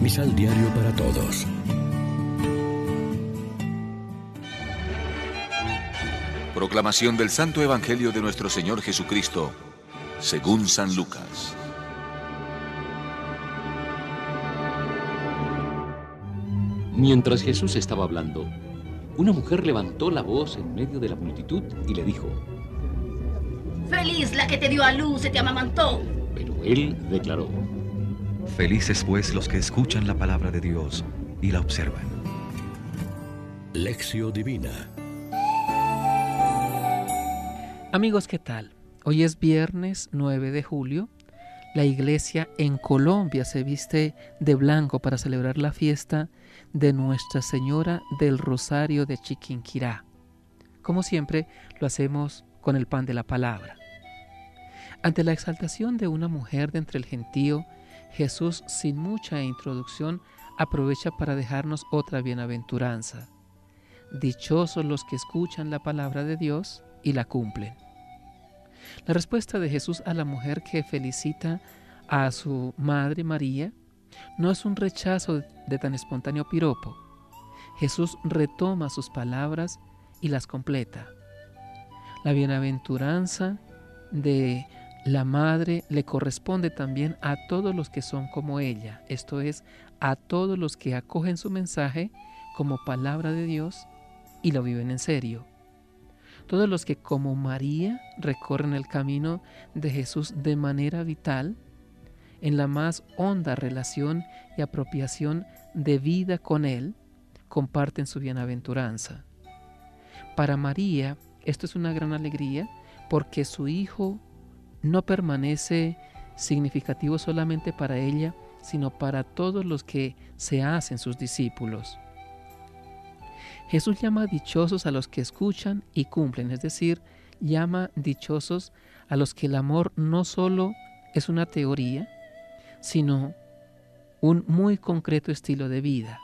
Misal Diario para Todos. Proclamación del Santo Evangelio de nuestro Señor Jesucristo, según San Lucas. Mientras Jesús estaba hablando, una mujer levantó la voz en medio de la multitud y le dijo, Feliz la que te dio a luz y te amamantó. Pero él declaró, Felices pues los que escuchan la palabra de Dios y la observan. Lección Divina Amigos, ¿qué tal? Hoy es viernes 9 de julio. La iglesia en Colombia se viste de blanco para celebrar la fiesta de Nuestra Señora del Rosario de Chiquinquirá. Como siempre, lo hacemos con el pan de la palabra. Ante la exaltación de una mujer de entre el gentío, Jesús, sin mucha introducción, aprovecha para dejarnos otra bienaventuranza. Dichosos los que escuchan la palabra de Dios y la cumplen. La respuesta de Jesús a la mujer que felicita a su madre María no es un rechazo de tan espontáneo piropo. Jesús retoma sus palabras y las completa. La bienaventuranza de la madre le corresponde también a todos los que son como ella, esto es, a todos los que acogen su mensaje como palabra de Dios y lo viven en serio. Todos los que como María recorren el camino de Jesús de manera vital, en la más honda relación y apropiación de vida con Él, comparten su bienaventuranza. Para María esto es una gran alegría porque su Hijo no permanece significativo solamente para ella, sino para todos los que se hacen sus discípulos. Jesús llama dichosos a los que escuchan y cumplen, es decir, llama dichosos a los que el amor no solo es una teoría, sino un muy concreto estilo de vida.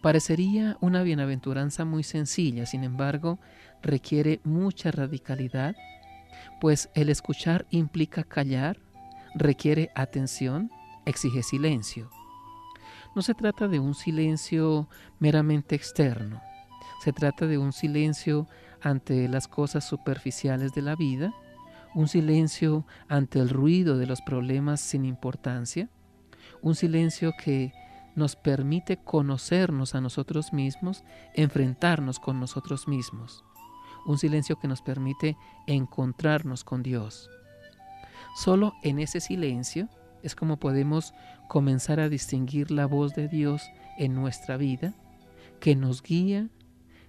Parecería una bienaventuranza muy sencilla, sin embargo, requiere mucha radicalidad, pues el escuchar implica callar, requiere atención, exige silencio. No se trata de un silencio meramente externo, se trata de un silencio ante las cosas superficiales de la vida, un silencio ante el ruido de los problemas sin importancia, un silencio que nos permite conocernos a nosotros mismos, enfrentarnos con nosotros mismos, un silencio que nos permite encontrarnos con Dios. Solo en ese silencio es como podemos comenzar a distinguir la voz de Dios en nuestra vida, que nos guía,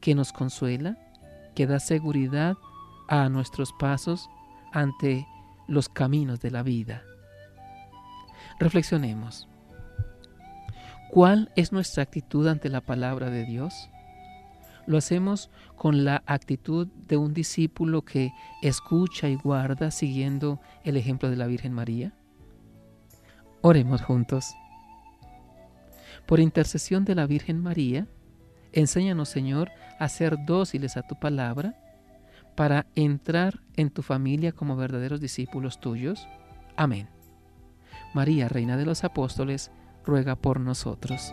que nos consuela, que da seguridad a nuestros pasos ante los caminos de la vida. Reflexionemos. ¿Cuál es nuestra actitud ante la palabra de Dios? Lo hacemos con la actitud de un discípulo que escucha y guarda siguiendo el ejemplo de la Virgen María. Oremos juntos. Por intercesión de la Virgen María, enséñanos, Señor, a ser dóciles a tu palabra para entrar en tu familia como verdaderos discípulos tuyos. Amén. María, Reina de los Apóstoles, ruega por nosotros.